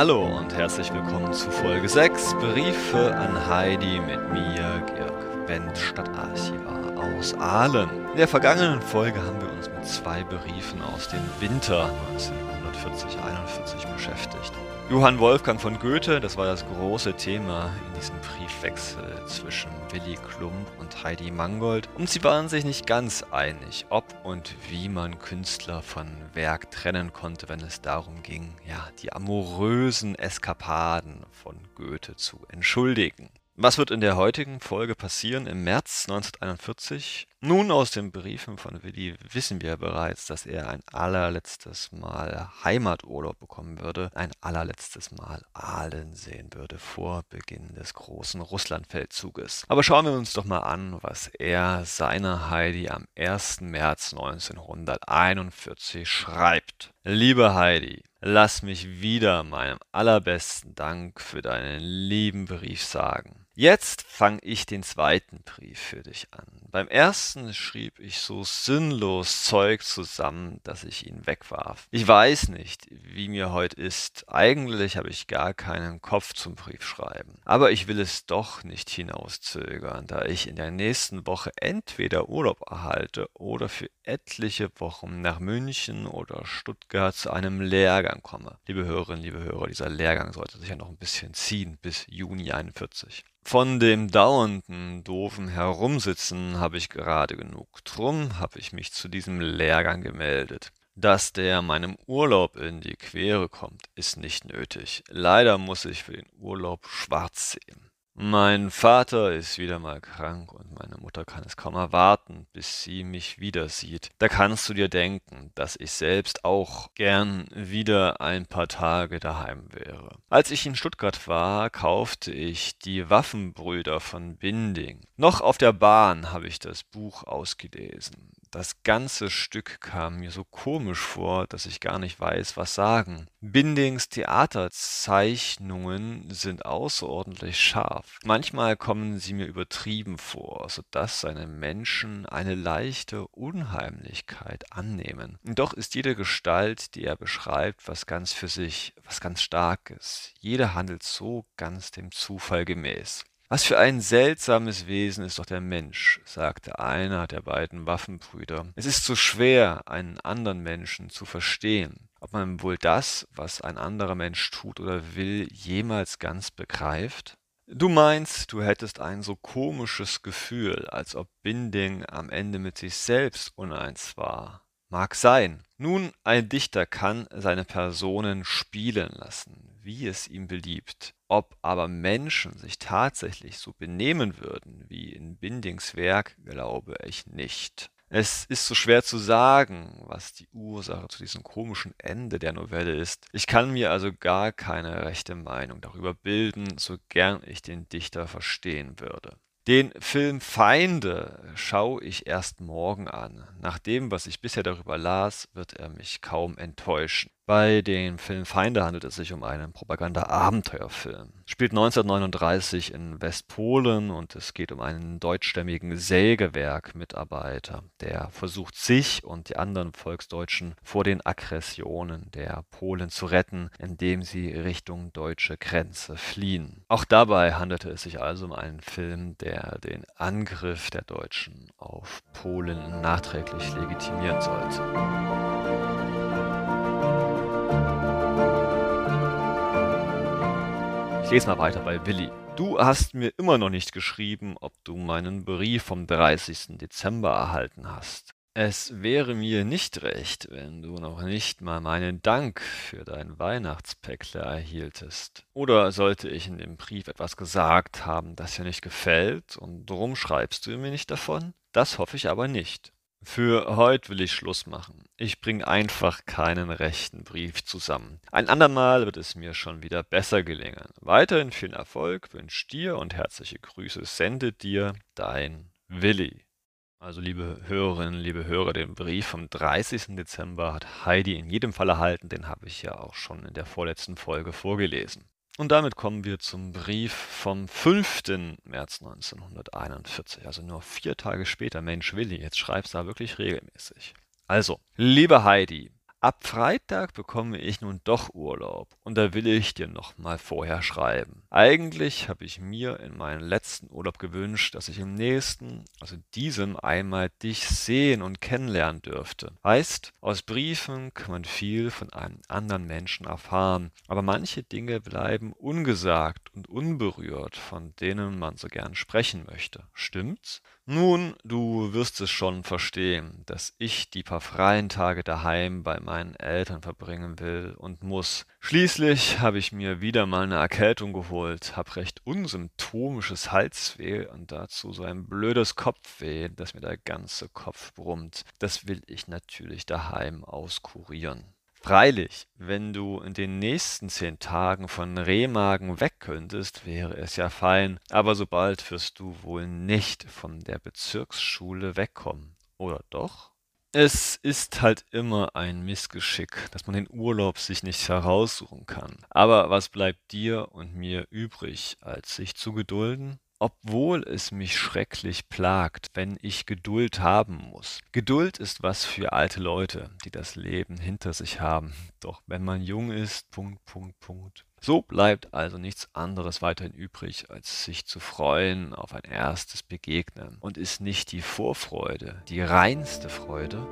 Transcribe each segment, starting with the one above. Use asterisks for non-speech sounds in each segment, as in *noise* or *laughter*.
Hallo und herzlich willkommen zu Folge 6 Briefe an Heidi mit mir, Georg Wendt, Stadtarchivar aus Aalen. In der vergangenen Folge haben wir uns mit zwei Briefen aus dem Winter 1940-41 beschäftigt. Johann Wolfgang von Goethe, das war das große Thema in diesem Briefwechsel zwischen Willy Klump und Heidi Mangold. Und sie waren sich nicht ganz einig, ob und wie man Künstler von Werk trennen konnte, wenn es darum ging, ja, die amorösen Eskapaden von Goethe zu entschuldigen. Was wird in der heutigen Folge passieren im März 1941? Nun, aus den Briefen von Willi wissen wir bereits, dass er ein allerletztes Mal Heimaturlaub bekommen würde, ein allerletztes Mal Aalen sehen würde vor Beginn des großen Russlandfeldzuges. Aber schauen wir uns doch mal an, was er seiner Heidi am 1. März 1941 schreibt. Liebe Heidi, lass mich wieder meinem allerbesten Dank für deinen lieben Brief sagen. Jetzt fange ich den zweiten Brief für dich an. Beim ersten schrieb ich so sinnlos Zeug zusammen, dass ich ihn wegwarf. Ich weiß nicht, wie mir heute ist. Eigentlich habe ich gar keinen Kopf zum Briefschreiben. Aber ich will es doch nicht hinauszögern, da ich in der nächsten Woche entweder Urlaub erhalte oder für etliche Wochen nach München oder Stuttgart zu einem Lehrgang komme. Liebe Hörerinnen, liebe Hörer, dieser Lehrgang sollte sich ja noch ein bisschen ziehen bis Juni 41. Von dem dauernden, doofen Herumsitzen habe ich gerade genug. Drum habe ich mich zu diesem Lehrgang gemeldet. Dass der meinem Urlaub in die Quere kommt, ist nicht nötig. Leider muss ich für den Urlaub schwarz sehen. Mein Vater ist wieder mal krank und meine Mutter kann es kaum erwarten, bis sie mich wieder sieht. Da kannst du dir denken, dass ich selbst auch gern wieder ein paar Tage daheim wäre. Als ich in Stuttgart war, kaufte ich die Waffenbrüder von Binding. Noch auf der Bahn habe ich das Buch ausgelesen. Das ganze Stück kam mir so komisch vor, dass ich gar nicht weiß, was sagen. Bindings Theaterzeichnungen sind außerordentlich scharf. Manchmal kommen sie mir übertrieben vor, so dass seine Menschen eine leichte Unheimlichkeit annehmen. Doch ist jede Gestalt, die er beschreibt, was ganz für sich, was ganz Starkes. Jeder handelt so ganz dem Zufall gemäß. Was für ein seltsames Wesen ist doch der Mensch, sagte einer der beiden Waffenbrüder. Es ist so schwer, einen anderen Menschen zu verstehen. Ob man wohl das, was ein anderer Mensch tut oder will, jemals ganz begreift? Du meinst, du hättest ein so komisches Gefühl, als ob Binding am Ende mit sich selbst uneins war. Mag sein. Nun, ein Dichter kann seine Personen spielen lassen, wie es ihm beliebt. Ob aber Menschen sich tatsächlich so benehmen würden wie in Bindings Werk, glaube ich nicht. Es ist so schwer zu sagen, was die Ursache zu diesem komischen Ende der Novelle ist. Ich kann mir also gar keine rechte Meinung darüber bilden, so gern ich den Dichter verstehen würde. Den Film Feinde schaue ich erst morgen an. Nach dem, was ich bisher darüber las, wird er mich kaum enttäuschen. Bei dem Film Feinde handelt es sich um einen Propaganda-Abenteuerfilm. Spielt 1939 in Westpolen und es geht um einen deutschstämmigen Sägewerk-Mitarbeiter, der versucht, sich und die anderen Volksdeutschen vor den Aggressionen der Polen zu retten, indem sie Richtung deutsche Grenze fliehen. Auch dabei handelte es sich also um einen Film, der den Angriff der Deutschen auf Polen nachträglich legitimieren sollte. Ich lese mal weiter bei Willi. Du hast mir immer noch nicht geschrieben, ob du meinen Brief vom 30. Dezember erhalten hast. Es wäre mir nicht recht, wenn du noch nicht mal meinen Dank für dein Weihnachtspäckle erhieltest. Oder sollte ich in dem Brief etwas gesagt haben, das dir nicht gefällt, und drum schreibst du mir nicht davon? Das hoffe ich aber nicht. Für heute will ich Schluss machen. Ich bringe einfach keinen rechten Brief zusammen. Ein andermal wird es mir schon wieder besser gelingen. Weiterhin viel Erfolg wünscht dir und herzliche Grüße sendet dir dein Willi. Also liebe Hörerinnen, liebe Hörer, den Brief vom 30. Dezember hat Heidi in jedem Fall erhalten, den habe ich ja auch schon in der vorletzten Folge vorgelesen. Und damit kommen wir zum Brief vom 5. März 1941, also nur vier Tage später. Mensch, Willi, jetzt schreibst du da wirklich regelmäßig. Also, liebe Heidi, ab Freitag bekomme ich nun doch Urlaub und da will ich dir noch mal vorher schreiben. Eigentlich habe ich mir in meinem letzten Urlaub gewünscht, dass ich im nächsten, also diesem einmal dich sehen und kennenlernen dürfte. Heißt, aus Briefen kann man viel von einem anderen Menschen erfahren, aber manche Dinge bleiben ungesagt und unberührt, von denen man so gern sprechen möchte. Stimmt's? Nun, du wirst es schon verstehen, dass ich die paar freien Tage daheim bei meinen Eltern verbringen will und muss. Schließlich habe ich mir wieder mal eine Erkältung geholt, hab recht unsymptomisches Halsweh und dazu so ein blödes Kopfweh, dass mir der ganze Kopf brummt. Das will ich natürlich daheim auskurieren. Freilich, wenn du in den nächsten zehn Tagen von Remagen weg könntest, wäre es ja fein, aber so bald wirst du wohl nicht von der Bezirksschule wegkommen, oder doch? Es ist halt immer ein Missgeschick, dass man den Urlaub sich nicht heraussuchen kann. Aber was bleibt dir und mir übrig, als sich zu gedulden? Obwohl es mich schrecklich plagt, wenn ich Geduld haben muss. Geduld ist was für alte Leute, die das Leben hinter sich haben. Doch wenn man jung ist, Punkt, Punkt, Punkt. So bleibt also nichts anderes weiterhin übrig, als sich zu freuen auf ein erstes Begegnen. Und ist nicht die Vorfreude die reinste Freude?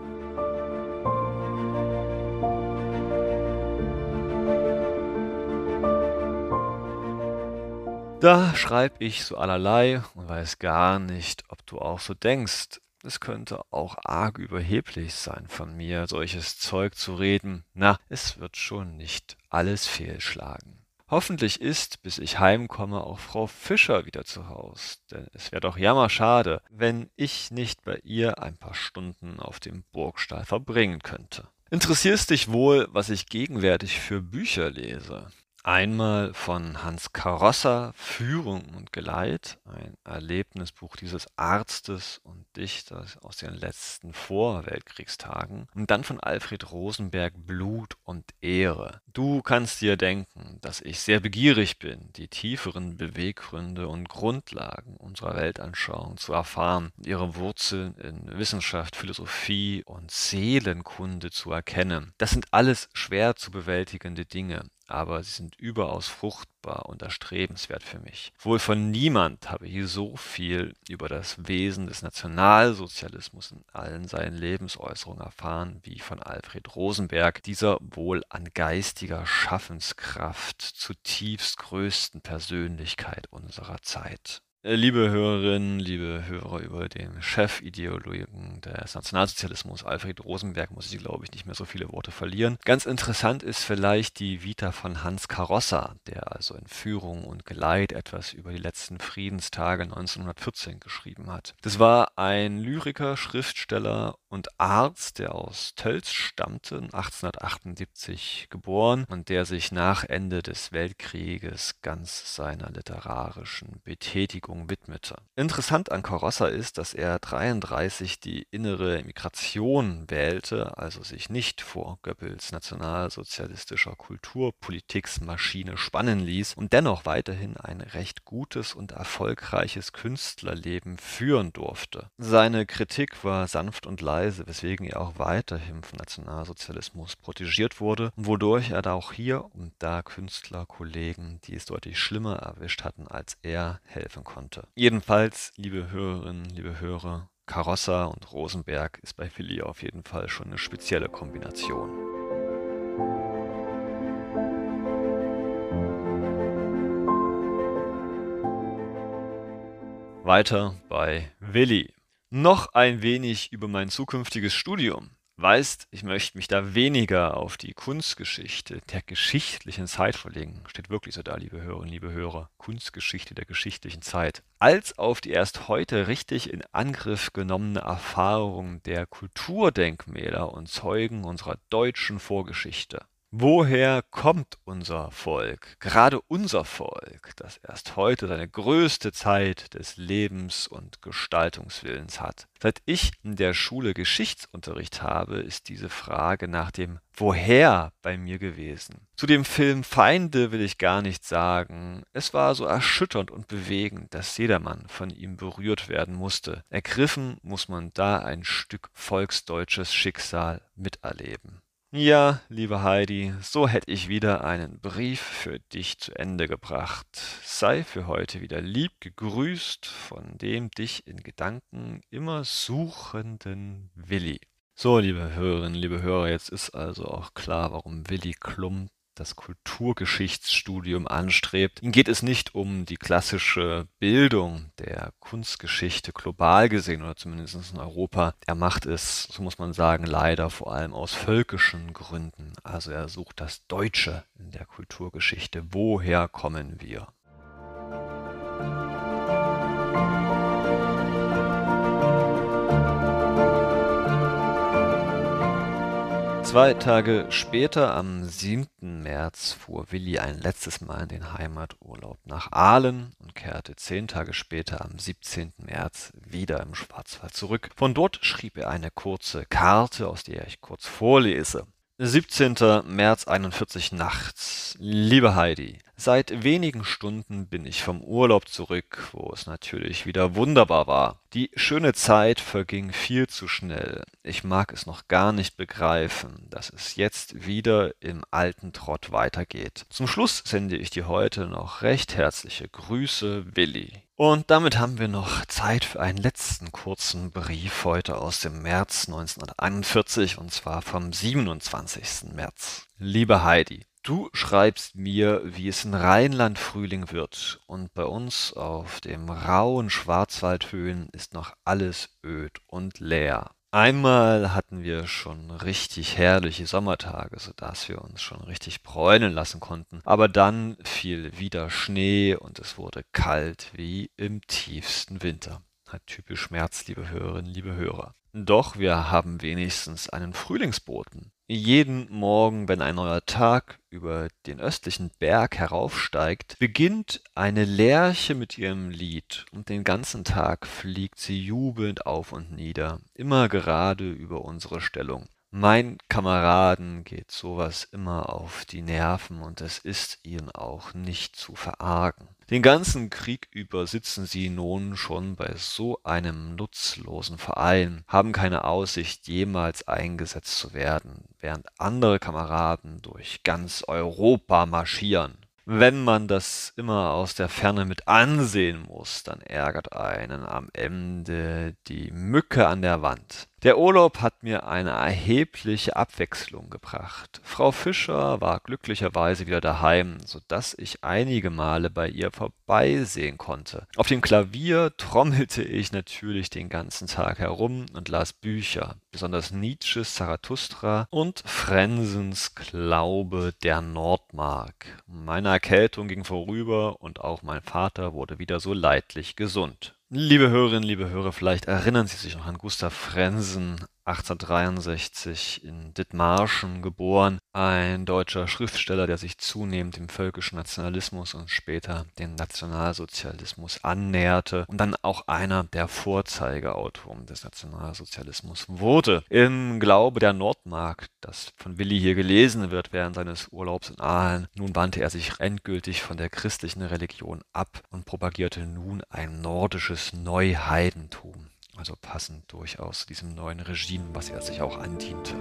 Da schreib ich so allerlei und weiß gar nicht, ob du auch so denkst. Es könnte auch arg überheblich sein von mir, solches Zeug zu reden. Na, es wird schon nicht alles fehlschlagen. Hoffentlich ist, bis ich heimkomme, auch Frau Fischer wieder zu Haus, denn es wäre doch jammerschade, wenn ich nicht bei ihr ein paar Stunden auf dem Burgstall verbringen könnte. Interessierst dich wohl, was ich gegenwärtig für Bücher lese? Einmal von Hans Karosser Führung und Geleit, ein Erlebnisbuch dieses Arztes und Dichters aus den letzten Vorweltkriegstagen. Und dann von Alfred Rosenberg Blut und Ehre. Du kannst dir denken, dass ich sehr begierig bin, die tieferen Beweggründe und Grundlagen unserer Weltanschauung zu erfahren, ihre Wurzeln in Wissenschaft, Philosophie und Seelenkunde zu erkennen. Das sind alles schwer zu bewältigende Dinge aber sie sind überaus fruchtbar und erstrebenswert für mich. Wohl von niemand habe ich so viel über das Wesen des Nationalsozialismus in allen seinen Lebensäußerungen erfahren wie von Alfred Rosenberg, dieser wohl an geistiger Schaffenskraft zutiefst größten Persönlichkeit unserer Zeit. Äh, liebe Hörerinnen, liebe Hörer, über den Chefideologen des Nationalsozialismus, Alfred Rosenberg, muss ich, glaube ich, nicht mehr so viele Worte verlieren. Ganz interessant ist vielleicht die Vita von Hans Karossa, der also in Führung und Geleit etwas über die letzten Friedenstage 1914 geschrieben hat. Das war ein Lyriker, Schriftsteller und Arzt, der aus Tölz stammte, 1878 geboren und der sich nach Ende des Weltkrieges ganz seiner literarischen Betätigung widmete. Interessant an Karossa ist, dass er 33 die innere Migration wählte, also sich nicht vor Goebbels nationalsozialistischer Kulturpolitiksmaschine spannen ließ und dennoch weiterhin ein recht gutes und erfolgreiches Künstlerleben führen durfte. Seine Kritik war sanft und leise, weswegen er auch weiterhin vom Nationalsozialismus protegiert wurde, wodurch er da auch hier und da Künstlerkollegen, die es deutlich schlimmer erwischt hatten als er, helfen konnte. Jedenfalls, liebe Hörerinnen, liebe Hörer, Karossa und Rosenberg ist bei Philly auf jeden Fall schon eine spezielle Kombination. Weiter bei Willi. Noch ein wenig über mein zukünftiges Studium. Weißt, ich möchte mich da weniger auf die Kunstgeschichte der geschichtlichen Zeit verlegen, steht wirklich so da, liebe Hörerinnen, liebe Hörer, Kunstgeschichte der geschichtlichen Zeit, als auf die erst heute richtig in Angriff genommene Erfahrung der Kulturdenkmäler und Zeugen unserer deutschen Vorgeschichte. Woher kommt unser Volk, gerade unser Volk, das erst heute seine größte Zeit des Lebens und Gestaltungswillens hat? Seit ich in der Schule Geschichtsunterricht habe, ist diese Frage nach dem Woher bei mir gewesen. Zu dem Film Feinde will ich gar nichts sagen. Es war so erschütternd und bewegend, dass jedermann von ihm berührt werden musste. Ergriffen muss man da ein Stück volksdeutsches Schicksal miterleben. Ja, liebe Heidi, so hätte ich wieder einen Brief für dich zu Ende gebracht. Sei für heute wieder lieb gegrüßt von dem dich in Gedanken immer suchenden Willi. So, liebe Hörerinnen, liebe Hörer, jetzt ist also auch klar, warum Willi Klump das Kulturgeschichtsstudium anstrebt. Ihm geht es nicht um die klassische Bildung der Kunstgeschichte global gesehen oder zumindest in Europa. Er macht es, so muss man sagen, leider vor allem aus völkischen Gründen. Also er sucht das Deutsche in der Kulturgeschichte. Woher kommen wir? Zwei Tage später, am 7. März, fuhr Willi ein letztes Mal in den Heimaturlaub nach Aalen und kehrte zehn Tage später, am 17. März, wieder im Schwarzwald zurück. Von dort schrieb er eine kurze Karte, aus der ich kurz vorlese. 17. März 41 nachts. Liebe Heidi, seit wenigen Stunden bin ich vom Urlaub zurück, wo es natürlich wieder wunderbar war. Die schöne Zeit verging viel zu schnell. Ich mag es noch gar nicht begreifen, dass es jetzt wieder im alten Trott weitergeht. Zum Schluss sende ich dir heute noch recht herzliche Grüße, Willi. Und damit haben wir noch Zeit für einen letzten kurzen Brief heute aus dem März 1941 und zwar vom 27. März. Liebe Heidi, Du schreibst mir, wie es in Rheinland Frühling wird, und bei uns auf dem rauen Schwarzwaldhöhen ist noch alles öd und leer. Einmal hatten wir schon richtig herrliche Sommertage, sodass wir uns schon richtig bräunen lassen konnten. Aber dann fiel wieder Schnee und es wurde kalt wie im tiefsten Winter. Typisch März, liebe Hörerinnen, liebe Hörer. Doch wir haben wenigstens einen Frühlingsboten. Jeden Morgen, wenn ein neuer Tag über den östlichen Berg heraufsteigt, beginnt eine Lerche mit ihrem Lied, und den ganzen Tag fliegt sie jubelnd auf und nieder, immer gerade über unsere Stellung. Mein Kameraden geht sowas immer auf die Nerven und es ist ihnen auch nicht zu verargen. Den ganzen Krieg über sitzen sie nun schon bei so einem nutzlosen Verein, haben keine Aussicht, jemals eingesetzt zu werden, während andere Kameraden durch ganz Europa marschieren. Wenn man das immer aus der Ferne mit ansehen muss, dann ärgert einen am Ende die Mücke an der Wand. Der Urlaub hat mir eine erhebliche Abwechslung gebracht. Frau Fischer war glücklicherweise wieder daheim, so dass ich einige Male bei ihr vorbeisehen konnte. Auf dem Klavier trommelte ich natürlich den ganzen Tag herum und las Bücher, besonders Nietzsches Zarathustra und Frensens Glaube der Nordmark. Meine Erkältung ging vorüber und auch mein Vater wurde wieder so leidlich gesund. Liebe Hörerinnen, liebe Hörer, vielleicht erinnern Sie sich noch an Gustav Frensen, 1863 in Dithmarschen geboren, ein deutscher Schriftsteller, der sich zunehmend dem völkischen Nationalismus und später dem Nationalsozialismus annäherte. Und dann auch einer der Vorzeigeautoren des Nationalsozialismus wurde. Im Glaube der Nordmark, das von Willi hier gelesen wird während seines Urlaubs in Aalen, nun wandte er sich endgültig von der christlichen Religion ab und propagierte nun ein nordisches Neuheidentum also passend durchaus diesem neuen Regime, was er sich auch andiente.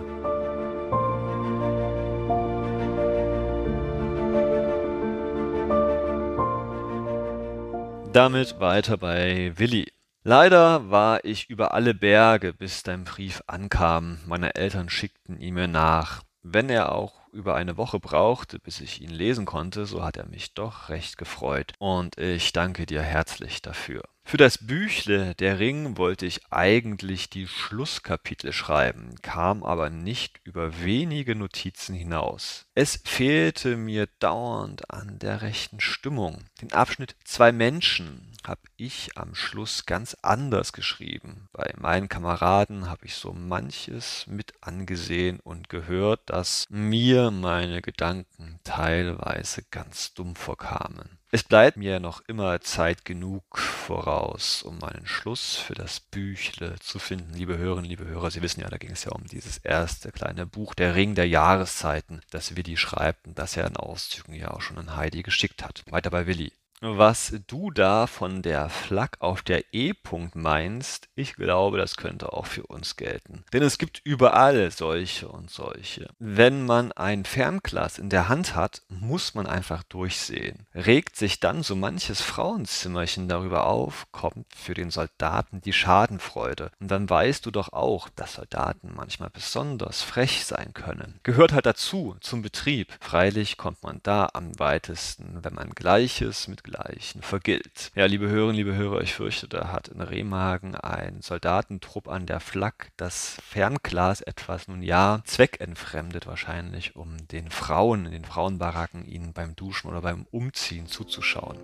Damit weiter bei Willi. Leider war ich über alle Berge, bis dein Brief ankam. Meine Eltern schickten ihn mir nach. Wenn er auch über eine Woche brauchte, bis ich ihn lesen konnte, so hat er mich doch recht gefreut. Und ich danke dir herzlich dafür. Für das Büchle Der Ring wollte ich eigentlich die Schlusskapitel schreiben, kam aber nicht über wenige Notizen hinaus. Es fehlte mir dauernd an der rechten Stimmung. Den Abschnitt Zwei Menschen habe ich am Schluss ganz anders geschrieben. Bei meinen Kameraden habe ich so manches mit angesehen und gehört, dass mir meine Gedanken teilweise ganz dumm vorkamen. Es bleibt mir noch immer Zeit genug voraus, um meinen Schluss für das Büchle zu finden. Liebe Hörerinnen, liebe Hörer, Sie wissen ja, da ging es ja um dieses erste kleine Buch, Der Ring der Jahreszeiten, das Willi schreibt und das er in Auszügen ja auch schon an Heidi geschickt hat. Weiter bei Willi. Was du da von der Flak auf der E-Punkt meinst, ich glaube, das könnte auch für uns gelten. Denn es gibt überall solche und solche. Wenn man ein Fernglas in der Hand hat, muss man einfach durchsehen. Regt sich dann so manches Frauenzimmerchen darüber auf, kommt für den Soldaten die Schadenfreude. Und dann weißt du doch auch, dass Soldaten manchmal besonders frech sein können. Gehört halt dazu, zum Betrieb. Freilich kommt man da am weitesten, wenn man Gleiches mit Gleichen vergilt. Ja, liebe Hörerinnen, liebe Hörer, ich fürchte, da hat in Remagen ein Soldatentrupp an der Flak das Fernglas etwas, nun ja, zweckentfremdet wahrscheinlich, um den Frauen in den Frauenbaracken ihnen beim Duschen oder beim Umziehen zuzuschauen.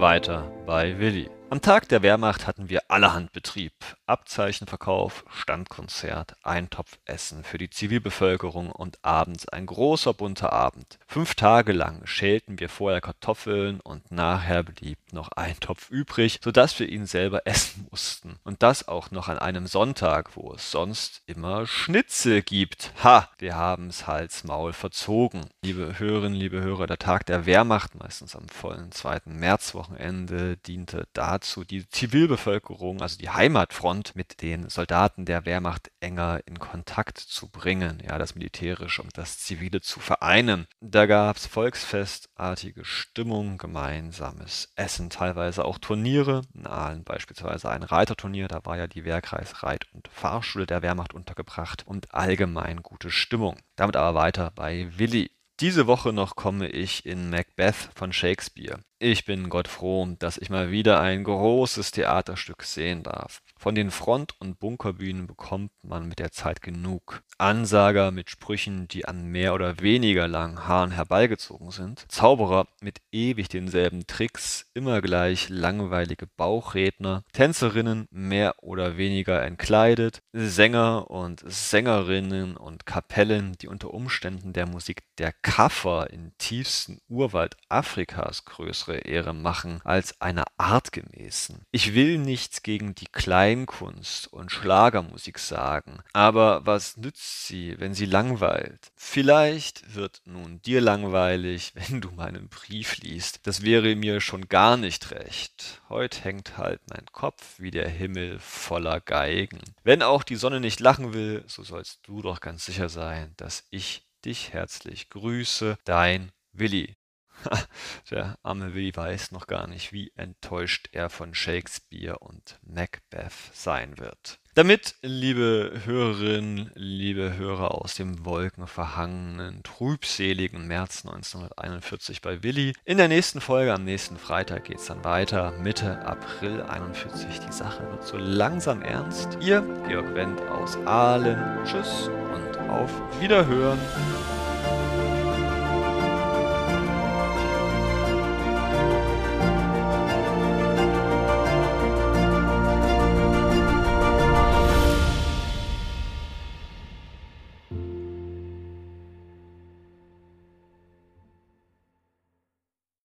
Weiter bei Willi. Am Tag der Wehrmacht hatten wir allerhand Betrieb. Abzeichenverkauf, Standkonzert, Eintopfessen für die Zivilbevölkerung und abends ein großer bunter Abend. Fünf Tage lang schälten wir vorher Kartoffeln und nachher blieb noch ein Topf übrig, sodass wir ihn selber *laughs* essen mussten. Und das auch noch an einem Sonntag, wo es sonst immer Schnitzel gibt. Ha, wir haben's Hals Maul verzogen. Liebe Hörerinnen, liebe Hörer, der Tag der Wehrmacht, meistens am vollen zweiten Märzwochenende, diente dazu, dazu, die Zivilbevölkerung, also die Heimatfront, mit den Soldaten der Wehrmacht enger in Kontakt zu bringen, ja, das Militärische und das Zivile zu vereinen. Da gab es volksfestartige Stimmung, gemeinsames Essen, teilweise auch Turniere, in Aalen beispielsweise ein Reiterturnier, da war ja die Wehrkreis Reit- und Fahrschule der Wehrmacht untergebracht und allgemein gute Stimmung. Damit aber weiter bei Willi. Diese Woche noch komme ich in Macbeth von Shakespeare. Ich bin Gott froh, dass ich mal wieder ein großes Theaterstück sehen darf. Von den Front- und Bunkerbühnen bekommt man mit der Zeit genug. Ansager mit Sprüchen, die an mehr oder weniger langen Haaren herbeigezogen sind, Zauberer mit ewig denselben Tricks, immer gleich langweilige Bauchredner, Tänzerinnen mehr oder weniger entkleidet, Sänger und Sängerinnen und Kapellen, die unter Umständen der Musik der Kaffer im tiefsten Urwald Afrikas größere Ehre machen als einer artgemäßen. Ich will nichts gegen die Kleinkunst und Schlagermusik sagen, aber was nützt sie, wenn sie langweilt? Vielleicht wird nun dir langweilig, *laughs* wenn du meinen Brief liest. Das wäre mir schon gar nicht recht. Heut hängt halt mein Kopf wie der Himmel voller Geigen. Wenn auch die Sonne nicht lachen will, so sollst du doch ganz sicher sein, dass ich dich herzlich grüße, dein Willi. *laughs* Der arme Willi weiß noch gar nicht, wie enttäuscht er von Shakespeare und Macbeth sein wird. Damit, liebe Hörerinnen, liebe Hörer aus dem wolkenverhangenen, trübseligen März 1941 bei Willi. In der nächsten Folge, am nächsten Freitag, geht es dann weiter. Mitte April 41. Die Sache wird so langsam ernst. Ihr, Georg Wendt aus Aalen. Tschüss und auf Wiederhören.